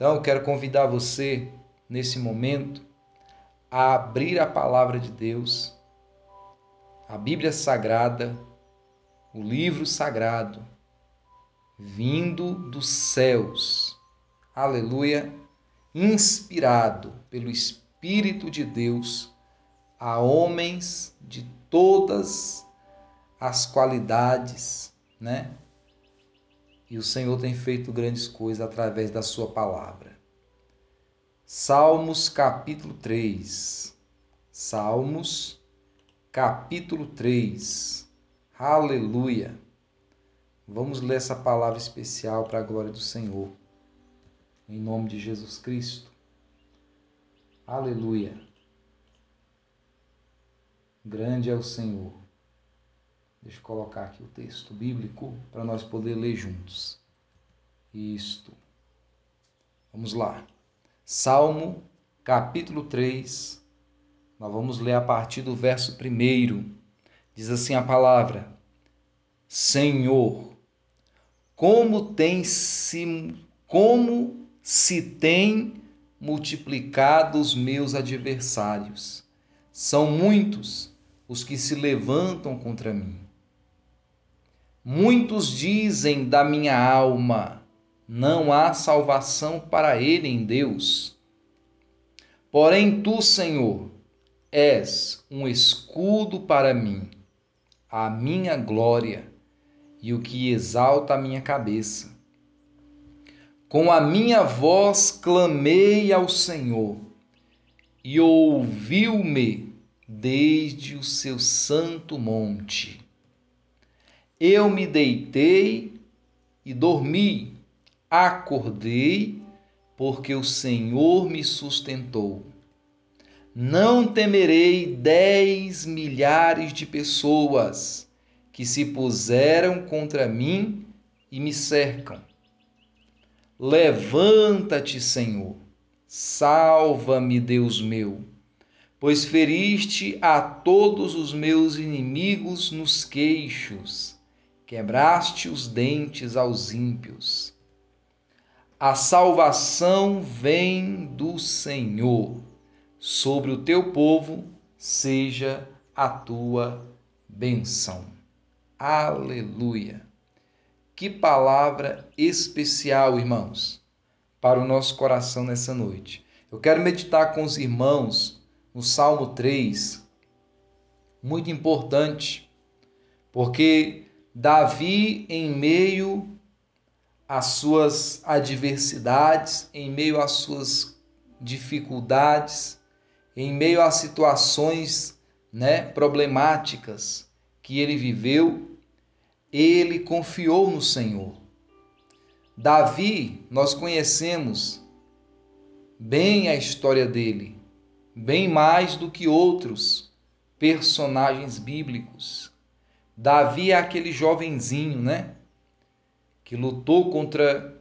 Então, eu quero convidar você, nesse momento, a abrir a palavra de Deus, a Bíblia Sagrada, o livro sagrado, vindo dos céus. Aleluia! Inspirado pelo Espírito de Deus a homens de todas as qualidades, né? E o Senhor tem feito grandes coisas através da Sua palavra. Salmos capítulo 3. Salmos capítulo 3. Aleluia. Vamos ler essa palavra especial para a glória do Senhor. Em nome de Jesus Cristo. Aleluia. Grande é o Senhor. Deixa eu colocar aqui o texto bíblico para nós poder ler juntos. Isto. Vamos lá. Salmo, capítulo 3. Nós vamos ler a partir do verso 1. Diz assim a palavra: Senhor, como tem se como se tem multiplicado os meus adversários. São muitos os que se levantam contra mim. Muitos dizem da minha alma: não há salvação para ele em Deus. Porém, tu, Senhor, és um escudo para mim, a minha glória e o que exalta a minha cabeça. Com a minha voz clamei ao Senhor e ouviu-me desde o seu santo monte. Eu me deitei e dormi, acordei, porque o Senhor me sustentou. Não temerei dez milhares de pessoas que se puseram contra mim e me cercam. Levanta-te, Senhor, salva-me, Deus meu, pois feriste a todos os meus inimigos nos queixos quebraste os dentes aos ímpios. A salvação vem do Senhor, sobre o teu povo seja a tua benção. Aleluia. Que palavra especial, irmãos, para o nosso coração nessa noite. Eu quero meditar com os irmãos no Salmo 3, muito importante, porque Davi, em meio às suas adversidades, em meio às suas dificuldades, em meio às situações né, problemáticas que ele viveu, ele confiou no Senhor. Davi, nós conhecemos bem a história dele, bem mais do que outros personagens bíblicos. Davi é aquele jovenzinho, né? Que lutou contra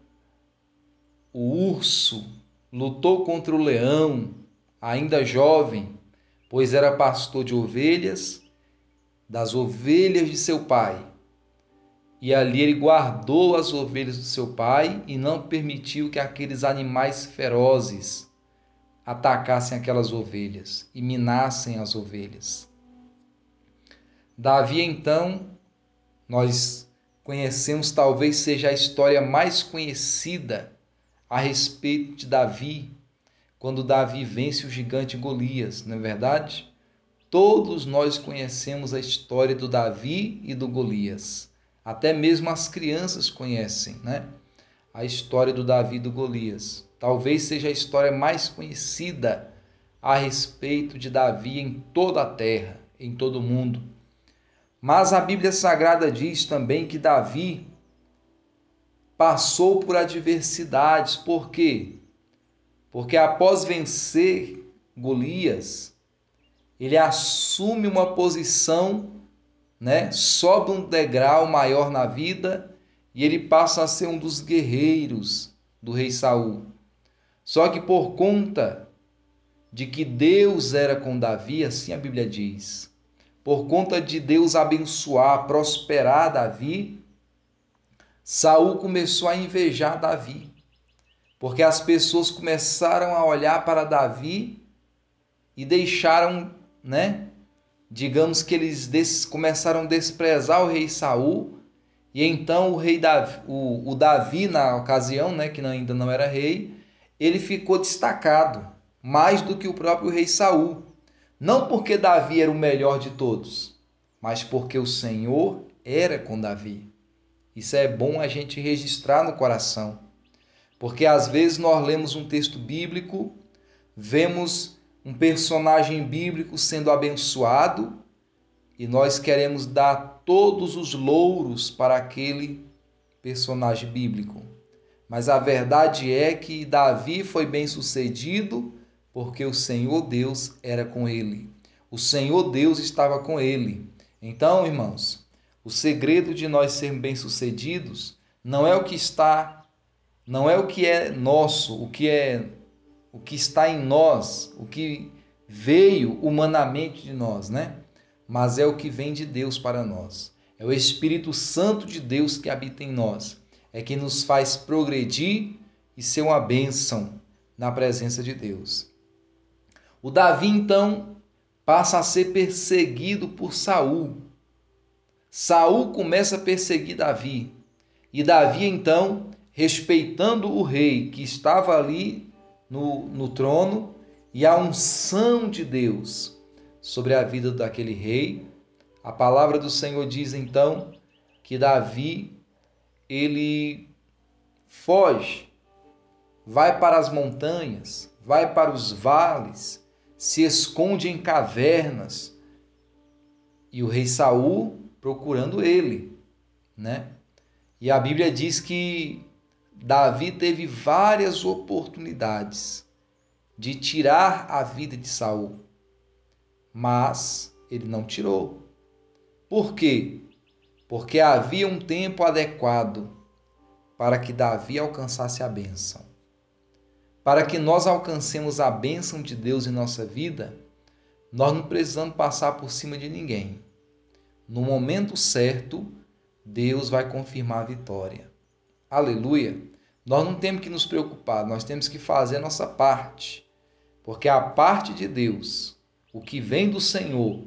o urso, lutou contra o leão, ainda jovem, pois era pastor de ovelhas, das ovelhas de seu pai. E ali ele guardou as ovelhas do seu pai e não permitiu que aqueles animais ferozes atacassem aquelas ovelhas e minassem as ovelhas. Davi, então, nós conhecemos, talvez seja a história mais conhecida a respeito de Davi, quando Davi vence o gigante Golias, não é verdade? Todos nós conhecemos a história do Davi e do Golias. Até mesmo as crianças conhecem, né? A história do Davi e do Golias. Talvez seja a história mais conhecida a respeito de Davi em toda a terra, em todo o mundo. Mas a Bíblia Sagrada diz também que Davi passou por adversidades. Por quê? Porque após vencer Golias, ele assume uma posição, né? Sobe um degrau maior na vida e ele passa a ser um dos guerreiros do rei Saul. Só que por conta de que Deus era com Davi, assim a Bíblia diz, por conta de Deus abençoar, prosperar Davi, Saul começou a invejar Davi. porque as pessoas começaram a olhar para Davi e deixaram, né? Digamos que eles des começaram a desprezar o rei Saul e então o rei Davi, o, o Davi na ocasião, né, que ainda não era rei, ele ficou destacado mais do que o próprio rei Saul. Não porque Davi era o melhor de todos, mas porque o Senhor era com Davi. Isso é bom a gente registrar no coração. Porque às vezes nós lemos um texto bíblico, vemos um personagem bíblico sendo abençoado e nós queremos dar todos os louros para aquele personagem bíblico. Mas a verdade é que Davi foi bem sucedido porque o Senhor Deus era com ele. O Senhor Deus estava com ele. Então, irmãos, o segredo de nós sermos bem-sucedidos não é o que está, não é o que é nosso, o que é o que está em nós, o que veio humanamente de nós, né? Mas é o que vem de Deus para nós. É o Espírito Santo de Deus que habita em nós. É que nos faz progredir e ser uma bênção na presença de Deus. O Davi então passa a ser perseguido por Saul. Saul começa a perseguir Davi. E Davi então, respeitando o rei que estava ali no, no trono e a unção de Deus sobre a vida daquele rei, a palavra do Senhor diz então que Davi ele foge, vai para as montanhas, vai para os vales, se esconde em cavernas. E o rei Saul procurando ele, né? E a Bíblia diz que Davi teve várias oportunidades de tirar a vida de Saul, mas ele não tirou. Por quê? Porque havia um tempo adequado para que Davi alcançasse a bênção. Para que nós alcancemos a bênção de Deus em nossa vida, nós não precisamos passar por cima de ninguém. No momento certo, Deus vai confirmar a vitória. Aleluia! Nós não temos que nos preocupar, nós temos que fazer a nossa parte. Porque a parte de Deus, o que vem do Senhor,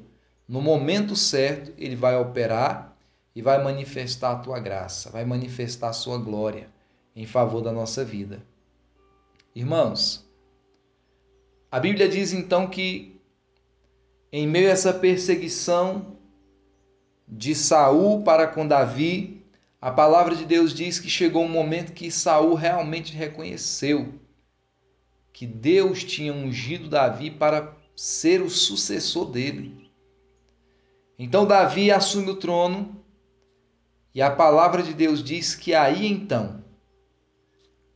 no momento certo, ele vai operar e vai manifestar a tua graça, vai manifestar a sua glória em favor da nossa vida. Irmãos, a Bíblia diz então que em meio a essa perseguição de Saul para com Davi, a palavra de Deus diz que chegou um momento que Saul realmente reconheceu que Deus tinha ungido Davi para ser o sucessor dele. Então Davi assume o trono e a palavra de Deus diz que aí então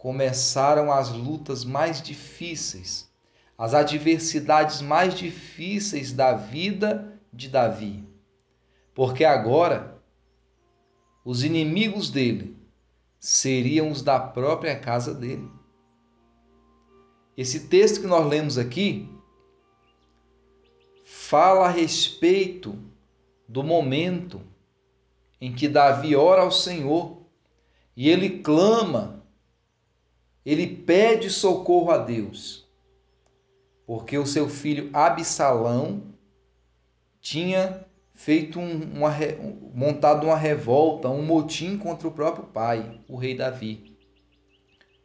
começaram as lutas mais difíceis, as adversidades mais difíceis da vida de Davi. Porque agora os inimigos dele seriam os da própria casa dele. Esse texto que nós lemos aqui fala a respeito do momento em que Davi ora ao Senhor e ele clama ele pede socorro a Deus, porque o seu filho Absalão tinha feito um, uma, montado uma revolta, um motim contra o próprio pai, o rei Davi,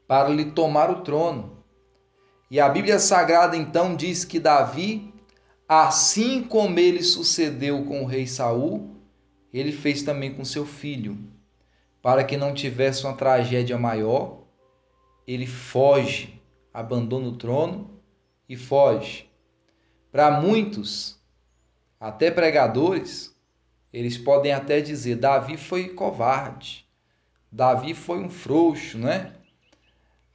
para lhe tomar o trono. E a Bíblia Sagrada então diz que Davi, assim como ele sucedeu com o rei Saul, ele fez também com seu filho, para que não tivesse uma tragédia maior ele foge, abandona o trono e foge. Para muitos, até pregadores, eles podem até dizer: Davi foi covarde, Davi foi um frouxo, né?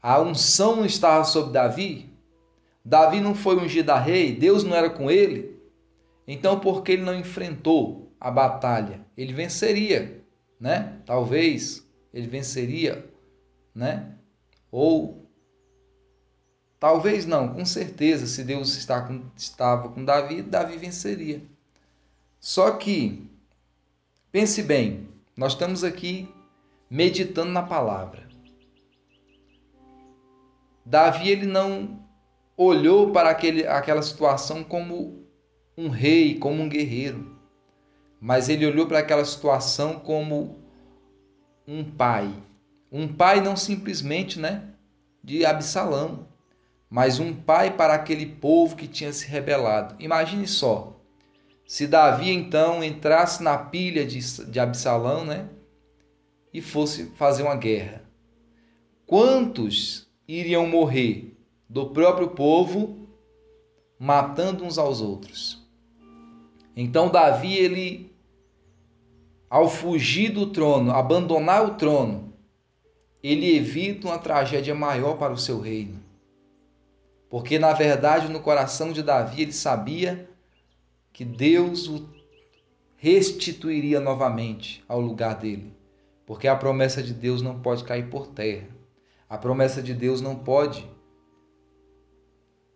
A unção não estava sobre Davi, Davi não foi ungido a rei, Deus não era com ele. Então, por que ele não enfrentou a batalha? Ele venceria, né? Talvez ele venceria, né? Ou talvez não, com certeza, se Deus está com, estava com Davi, Davi venceria. Só que, pense bem, nós estamos aqui meditando na palavra. Davi ele não olhou para aquele, aquela situação como um rei, como um guerreiro, mas ele olhou para aquela situação como um pai. Um pai não simplesmente, né, de Absalão, mas um pai para aquele povo que tinha se rebelado. Imagine só, se Davi então entrasse na pilha de, de Absalão, né, e fosse fazer uma guerra. Quantos iriam morrer do próprio povo matando uns aos outros? Então Davi ele ao fugir do trono, abandonar o trono, ele evita uma tragédia maior para o seu reino. Porque, na verdade, no coração de Davi, ele sabia que Deus o restituiria novamente ao lugar dele. Porque a promessa de Deus não pode cair por terra. A promessa de Deus não pode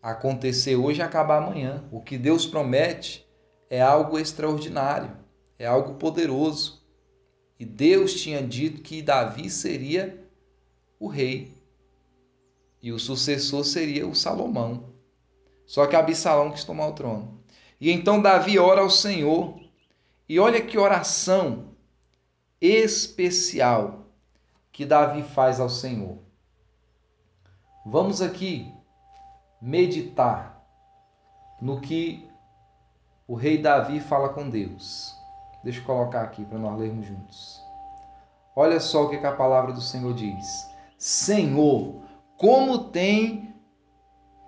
acontecer hoje e acabar amanhã. O que Deus promete é algo extraordinário é algo poderoso. E Deus tinha dito que Davi seria o rei e o sucessor seria o Salomão. Só que Absalão quis tomar o trono. E então Davi ora ao Senhor. E olha que oração especial que Davi faz ao Senhor. Vamos aqui meditar no que o rei Davi fala com Deus. Deixa eu colocar aqui para nós lermos juntos. Olha só o que, a palavra do Senhor diz: Senhor, como tem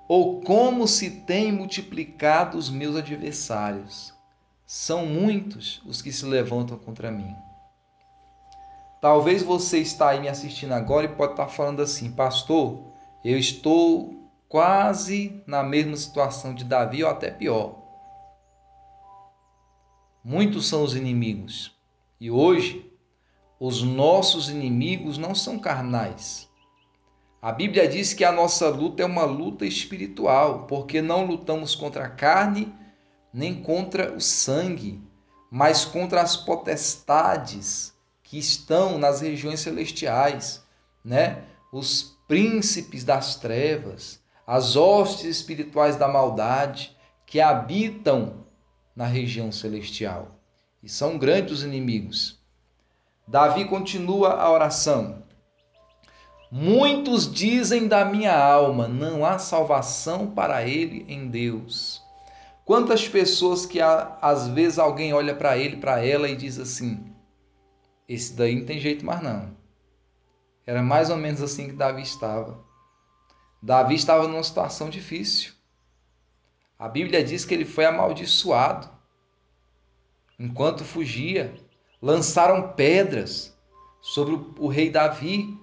ou como se tem multiplicado os meus adversários. São muitos os que se levantam contra mim. Talvez você está aí me assistindo agora e pode estar falando assim, pastor, eu estou quase na mesma situação de Davi ou até pior. Muitos são os inimigos. E hoje, os nossos inimigos não são carnais. A Bíblia diz que a nossa luta é uma luta espiritual, porque não lutamos contra a carne nem contra o sangue, mas contra as potestades que estão nas regiões celestiais, né? Os príncipes das trevas, as hostes espirituais da maldade que habitam na região celestial. E são grandes os inimigos. Davi continua a oração. Muitos dizem da minha alma, não há salvação para ele em Deus. Quantas pessoas que às vezes alguém olha para ele, para ela e diz assim: esse daí não tem jeito mais não. Era mais ou menos assim que Davi estava. Davi estava numa situação difícil. A Bíblia diz que ele foi amaldiçoado enquanto fugia. Lançaram pedras sobre o rei Davi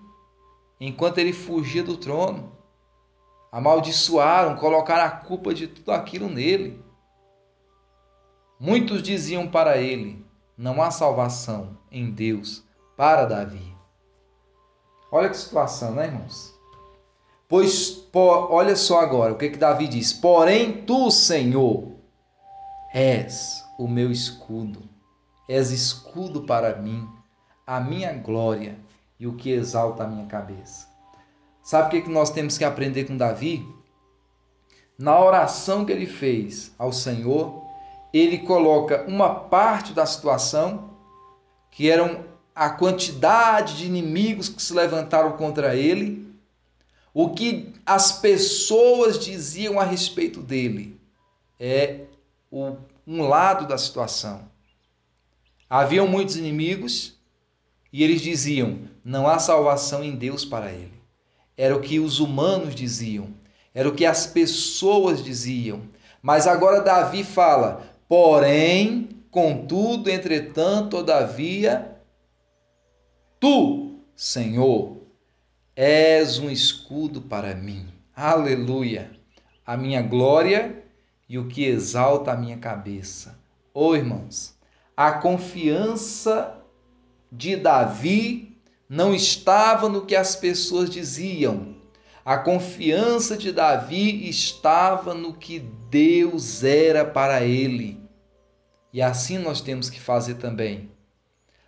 enquanto ele fugia do trono. Amaldiçoaram, colocaram a culpa de tudo aquilo nele. Muitos diziam para ele: Não há salvação em Deus para Davi. Olha que situação, né, irmãos? Pois, por, olha só agora o que, que Davi diz: Porém, tu, Senhor, és o meu escudo, és escudo para mim, a minha glória e o que exalta a minha cabeça. Sabe o que, nós temos que aprender com Davi? Na oração que ele fez ao Senhor, ele coloca uma parte da situação, que eram a quantidade de inimigos que se levantaram contra ele, o que as pessoas diziam a respeito dele é um lado da situação. Haviam muitos inimigos e eles diziam: não há salvação em Deus para ele. Era o que os humanos diziam, era o que as pessoas diziam. Mas agora Davi fala: porém, contudo, entretanto, todavia, tu, Senhor, És um escudo para mim. Aleluia! A minha glória e o que exalta a minha cabeça. Oh, irmãos, a confiança de Davi não estava no que as pessoas diziam. A confiança de Davi estava no que Deus era para ele. E assim nós temos que fazer também.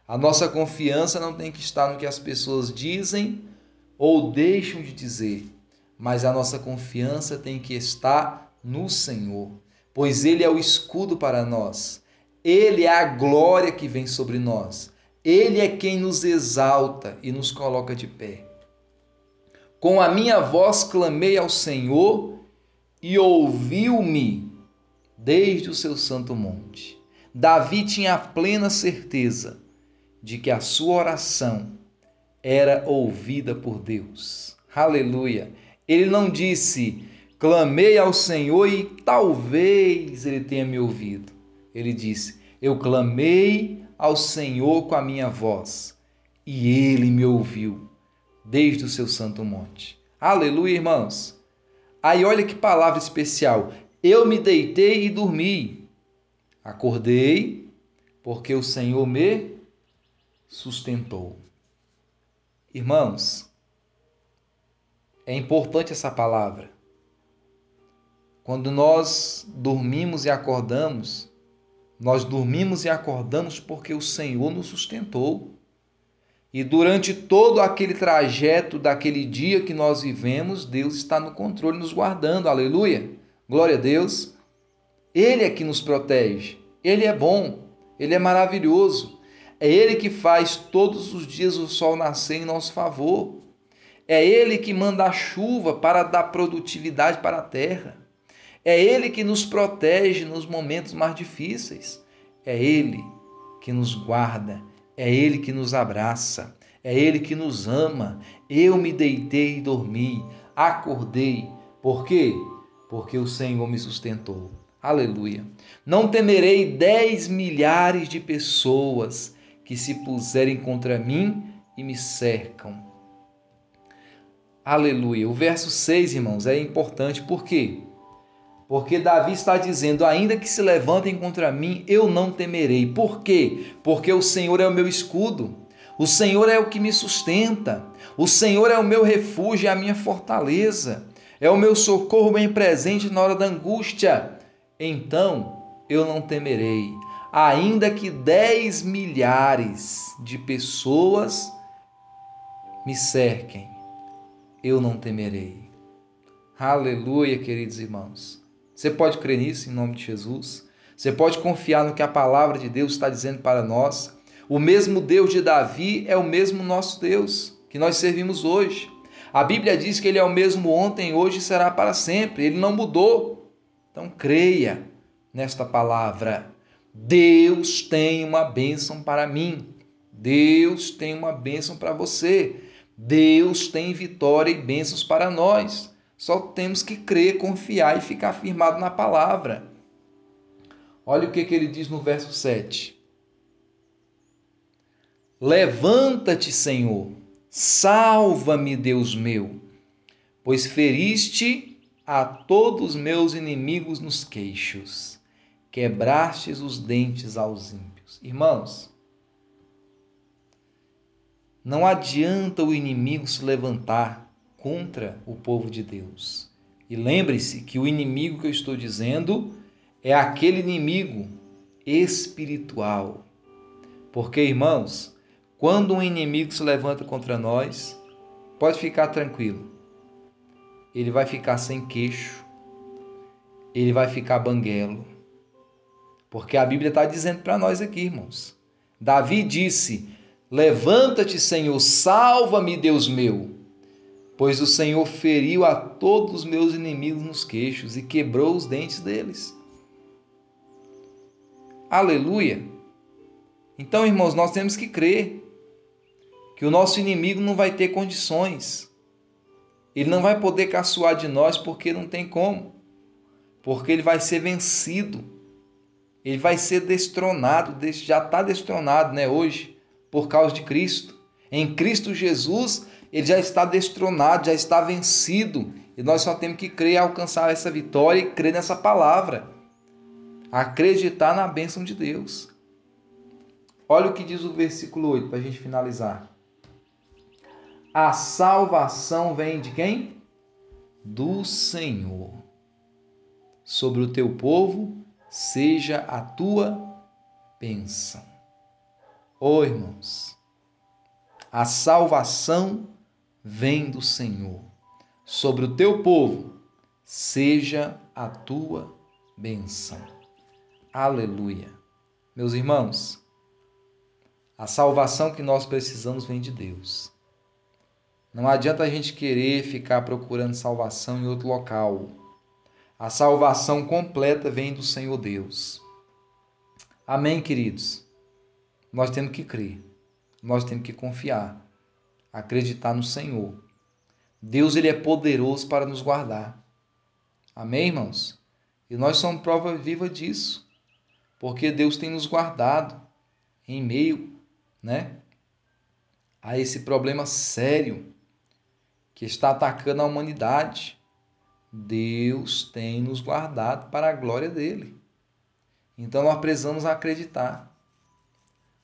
A nossa confiança não tem que estar no que as pessoas dizem ou deixam de dizer, mas a nossa confiança tem que estar no Senhor, pois Ele é o escudo para nós, Ele é a glória que vem sobre nós, Ele é quem nos exalta e nos coloca de pé. Com a minha voz clamei ao Senhor e ouviu-me desde o seu santo monte. Davi tinha a plena certeza de que a sua oração era ouvida por Deus. Aleluia! Ele não disse, clamei ao Senhor e talvez ele tenha me ouvido. Ele disse, eu clamei ao Senhor com a minha voz e ele me ouviu desde o seu santo monte. Aleluia, irmãos. Aí olha que palavra especial. Eu me deitei e dormi. Acordei porque o Senhor me sustentou. Irmãos, é importante essa palavra. Quando nós dormimos e acordamos, nós dormimos e acordamos porque o Senhor nos sustentou. E durante todo aquele trajeto daquele dia que nós vivemos, Deus está no controle, nos guardando. Aleluia! Glória a Deus. Ele é que nos protege. Ele é bom. Ele é maravilhoso. É Ele que faz todos os dias o sol nascer em nosso favor. É Ele que manda a chuva para dar produtividade para a terra. É Ele que nos protege nos momentos mais difíceis. É Ele que nos guarda. É Ele que nos abraça. É Ele que nos ama. Eu me deitei e dormi. Acordei. Por quê? Porque o Senhor me sustentou. Aleluia. Não temerei dez milhares de pessoas que se puserem contra mim e me cercam Aleluia. O verso 6, irmãos, é importante por quê? Porque Davi está dizendo: ainda que se levantem contra mim, eu não temerei. Por quê? Porque o Senhor é o meu escudo, o Senhor é o que me sustenta, o Senhor é o meu refúgio e a minha fortaleza, é o meu socorro bem presente na hora da angústia. Então eu não temerei, ainda que dez milhares de pessoas me cerquem eu não temerei. Aleluia, queridos irmãos. Você pode crer nisso em nome de Jesus? Você pode confiar no que a palavra de Deus está dizendo para nós? O mesmo Deus de Davi é o mesmo nosso Deus que nós servimos hoje. A Bíblia diz que ele é o mesmo ontem, hoje e será para sempre. Ele não mudou. Então creia nesta palavra. Deus tem uma bênção para mim. Deus tem uma bênção para você. Deus tem vitória e bênçãos para nós. Só temos que crer, confiar e ficar firmado na palavra. Olha o que, que ele diz no verso 7. Levanta-te, Senhor, salva-me, Deus meu, pois feriste a todos meus inimigos nos queixos, quebrastes os dentes aos ímpios. Irmãos, não adianta o inimigo se levantar contra o povo de Deus. E lembre-se que o inimigo que eu estou dizendo é aquele inimigo espiritual. Porque, irmãos, quando um inimigo se levanta contra nós, pode ficar tranquilo. Ele vai ficar sem queixo, ele vai ficar banguelo. Porque a Bíblia está dizendo para nós aqui, irmãos. Davi disse: Levanta-te, Senhor, salva-me, Deus meu. Pois o Senhor feriu a todos os meus inimigos nos queixos e quebrou os dentes deles. Aleluia! Então, irmãos, nós temos que crer que o nosso inimigo não vai ter condições. Ele não vai poder caçoar de nós porque não tem como. Porque ele vai ser vencido. Ele vai ser destronado, já está destronado, né, hoje por causa de Cristo. Em Cristo Jesus, ele já está destronado, já está vencido. E nós só temos que crer, alcançar essa vitória e crer nessa palavra. Acreditar na bênção de Deus. Olha o que diz o versículo 8 para a gente finalizar. A salvação vem de quem? Do Senhor. Sobre o teu povo seja a tua bênção. Oh, irmãos, a salvação vem do Senhor. sobre o teu povo seja a tua benção. Aleluia. Meus irmãos, a salvação que nós precisamos vem de Deus. Não adianta a gente querer ficar procurando salvação em outro local. A salvação completa vem do Senhor Deus. Amém, queridos? Nós temos que crer, nós temos que confiar, acreditar no Senhor. Deus ele é poderoso para nos guardar. Amém, irmãos? E nós somos prova viva disso, porque Deus tem nos guardado em meio, né, a esse problema sério que está atacando a humanidade. Deus tem nos guardado para a glória dele. Então nós precisamos acreditar.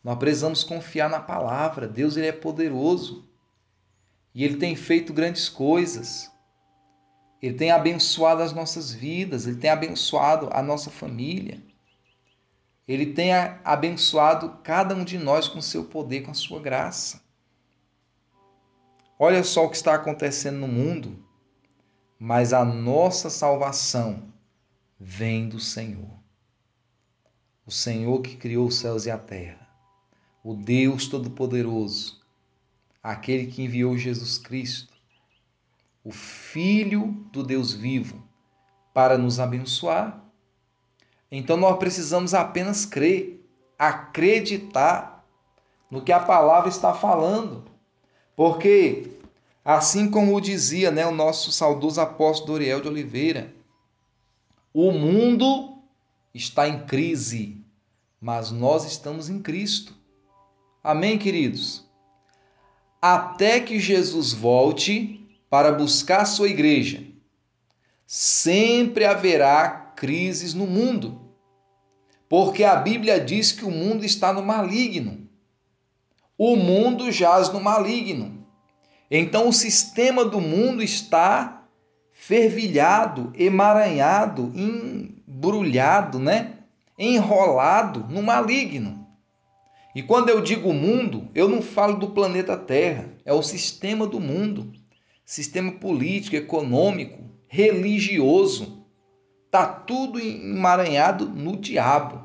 Nós precisamos confiar na palavra. Deus ele é poderoso. E ele tem feito grandes coisas. Ele tem abençoado as nossas vidas, ele tem abençoado a nossa família. Ele tem abençoado cada um de nós com seu poder, com a sua graça. Olha só o que está acontecendo no mundo, mas a nossa salvação vem do Senhor. O Senhor que criou os céus e a terra, o Deus Todo-Poderoso, aquele que enviou Jesus Cristo, o Filho do Deus vivo, para nos abençoar. Então nós precisamos apenas crer, acreditar no que a palavra está falando. Porque, assim como dizia né, o nosso saudoso apóstolo Doriel de Oliveira, o mundo está em crise, mas nós estamos em Cristo. Amém, queridos? Até que Jesus volte para buscar sua igreja, sempre haverá crises no mundo, porque a Bíblia diz que o mundo está no maligno o mundo jaz no maligno. Então o sistema do mundo está fervilhado, emaranhado, embrulhado, né? Enrolado no maligno. E quando eu digo mundo, eu não falo do planeta Terra, é o sistema do mundo. Sistema político, econômico, religioso. Tá tudo emaranhado no diabo.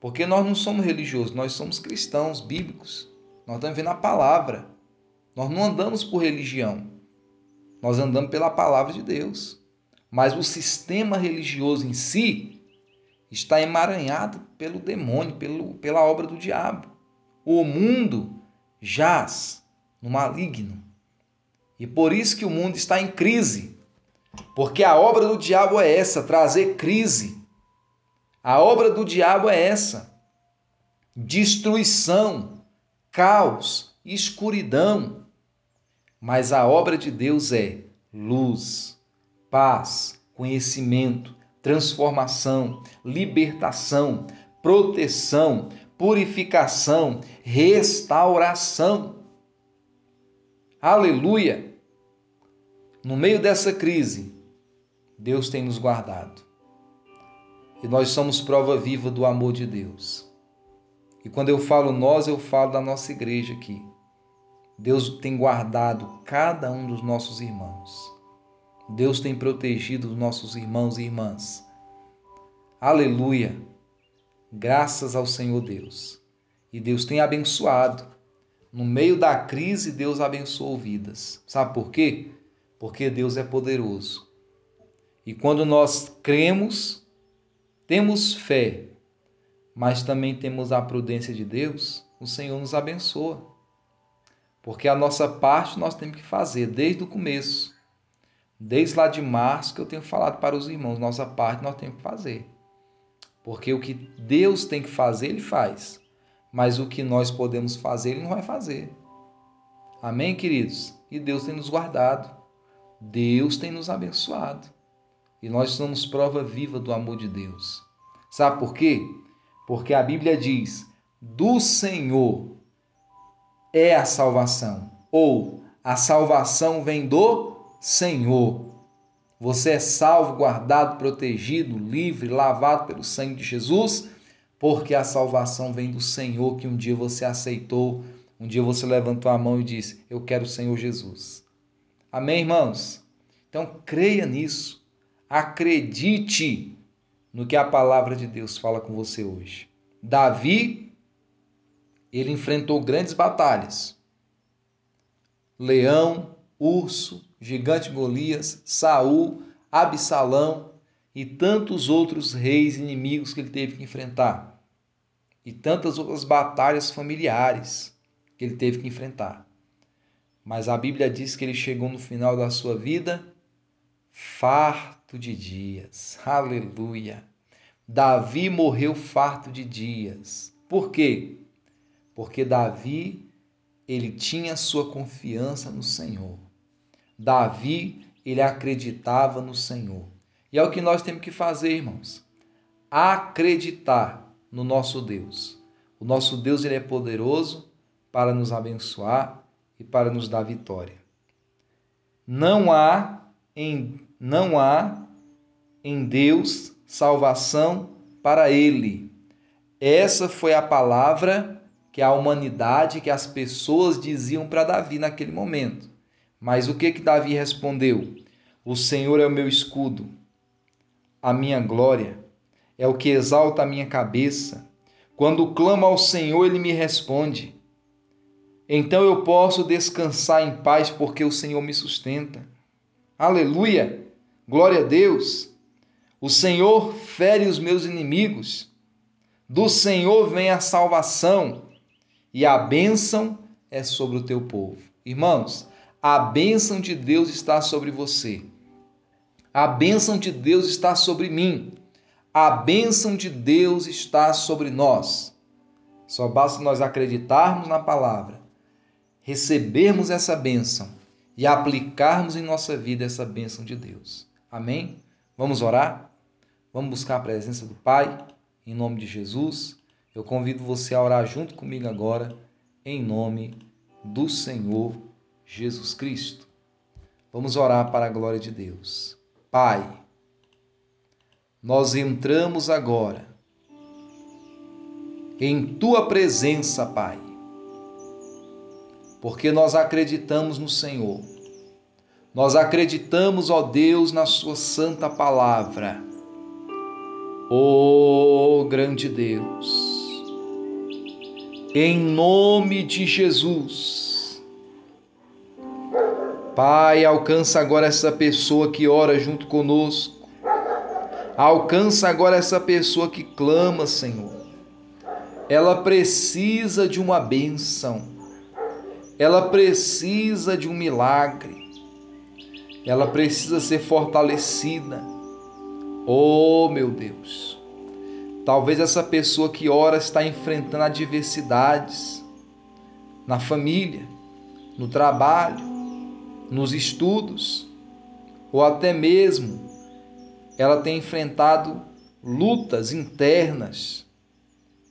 Porque nós não somos religiosos, nós somos cristãos bíblicos. Nós estamos vendo a palavra. Nós não andamos por religião. Nós andamos pela palavra de Deus. Mas o sistema religioso em si está emaranhado pelo demônio, pelo, pela obra do diabo. O mundo jaz no maligno. E por isso que o mundo está em crise. Porque a obra do diabo é essa, trazer crise a obra do diabo é essa: destruição, caos, escuridão. Mas a obra de Deus é luz, paz, conhecimento, transformação, libertação, proteção, purificação, restauração. Aleluia! No meio dessa crise, Deus tem nos guardado. E nós somos prova viva do amor de Deus. E quando eu falo nós, eu falo da nossa igreja aqui. Deus tem guardado cada um dos nossos irmãos. Deus tem protegido os nossos irmãos e irmãs. Aleluia! Graças ao Senhor Deus. E Deus tem abençoado. No meio da crise, Deus abençoou vidas. Sabe por quê? Porque Deus é poderoso. E quando nós cremos, temos fé, mas também temos a prudência de Deus, o Senhor nos abençoa. Porque a nossa parte nós temos que fazer desde o começo. Desde lá de março que eu tenho falado para os irmãos, nossa parte nós temos que fazer. Porque o que Deus tem que fazer, Ele faz. Mas o que nós podemos fazer, Ele não vai fazer. Amém, queridos? E Deus tem nos guardado. Deus tem nos abençoado. E nós somos prova viva do amor de Deus. Sabe por quê? Porque a Bíblia diz: do Senhor é a salvação, ou a salvação vem do Senhor. Você é salvo, guardado, protegido, livre, lavado pelo sangue de Jesus, porque a salvação vem do Senhor que um dia você aceitou, um dia você levantou a mão e disse: Eu quero o Senhor Jesus. Amém, irmãos? Então creia nisso. Acredite no que a palavra de Deus fala com você hoje. Davi, ele enfrentou grandes batalhas. Leão, urso, gigante Golias, Saul, Absalão e tantos outros reis inimigos que ele teve que enfrentar. E tantas outras batalhas familiares que ele teve que enfrentar. Mas a Bíblia diz que ele chegou no final da sua vida farto de dias. Aleluia. Davi morreu farto de dias. Por quê? Porque Davi, ele tinha sua confiança no Senhor. Davi, ele acreditava no Senhor. E é o que nós temos que fazer, irmãos. Acreditar no nosso Deus. O nosso Deus, ele é poderoso para nos abençoar e para nos dar vitória. Não há em não há em Deus salvação para ele. Essa foi a palavra que a humanidade, que as pessoas diziam para Davi naquele momento. Mas o que que Davi respondeu? O Senhor é o meu escudo, a minha glória, é o que exalta a minha cabeça. Quando clamo ao Senhor, ele me responde. Então eu posso descansar em paz, porque o Senhor me sustenta. Aleluia! Glória a Deus! O Senhor fere os meus inimigos. Do Senhor vem a salvação e a bênção é sobre o teu povo. Irmãos, a bênção de Deus está sobre você. A bênção de Deus está sobre mim. A bênção de Deus está sobre nós. Só basta nós acreditarmos na palavra, recebermos essa bênção e aplicarmos em nossa vida essa bênção de Deus. Amém? Vamos orar? Vamos buscar a presença do Pai, em nome de Jesus. Eu convido você a orar junto comigo agora, em nome do Senhor Jesus Cristo. Vamos orar para a glória de Deus. Pai, nós entramos agora em tua presença, Pai, porque nós acreditamos no Senhor. Nós acreditamos, ó Deus, na Sua santa palavra. Ó oh, grande Deus, em nome de Jesus, Pai, alcança agora essa pessoa que ora junto conosco, alcança agora essa pessoa que clama, Senhor. Ela precisa de uma bênção, ela precisa de um milagre, ela precisa ser fortalecida Oh, meu Deus. Talvez essa pessoa que ora está enfrentando adversidades na família, no trabalho, nos estudos, ou até mesmo ela tem enfrentado lutas internas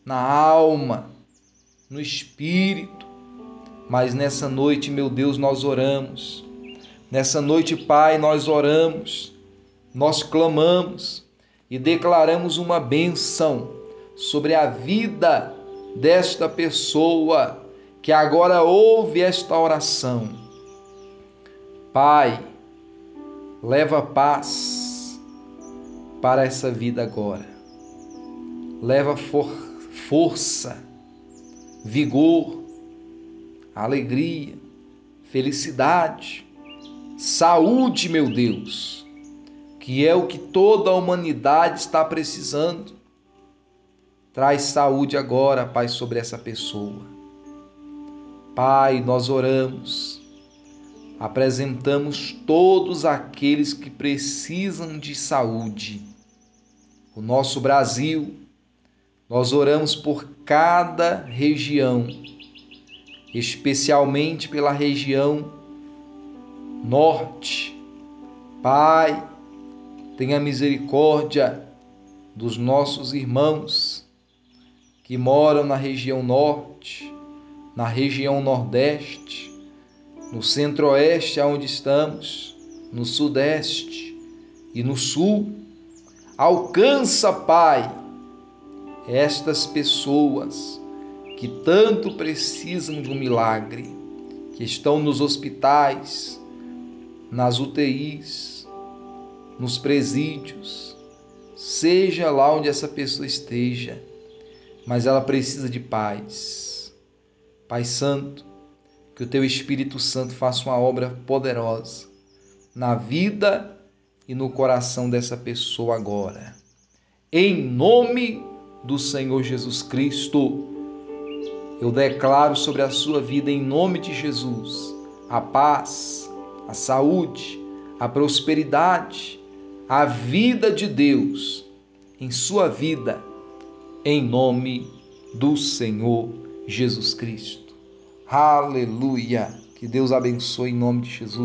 na alma, no espírito. Mas nessa noite, meu Deus, nós oramos. Nessa noite, Pai, nós oramos nós clamamos e declaramos uma benção sobre a vida desta pessoa que agora ouve esta oração. Pai, leva paz para essa vida agora. Leva for força, vigor, alegria, felicidade, saúde, meu Deus que é o que toda a humanidade está precisando. Traz saúde agora, Pai, sobre essa pessoa. Pai, nós oramos, apresentamos todos aqueles que precisam de saúde. O nosso Brasil, nós oramos por cada região, especialmente pela região norte. Pai, tenha misericórdia dos nossos irmãos que moram na região norte, na região nordeste, no centro-oeste, onde estamos, no sudeste e no sul. Alcança, Pai, estas pessoas que tanto precisam de um milagre, que estão nos hospitais, nas UTIs, nos presídios, seja lá onde essa pessoa esteja, mas ela precisa de paz. Pai Santo, que o Teu Espírito Santo faça uma obra poderosa na vida e no coração dessa pessoa agora. Em nome do Senhor Jesus Cristo, eu declaro sobre a sua vida, em nome de Jesus, a paz, a saúde, a prosperidade, a vida de Deus em sua vida, em nome do Senhor Jesus Cristo. Aleluia! Que Deus abençoe em nome de Jesus.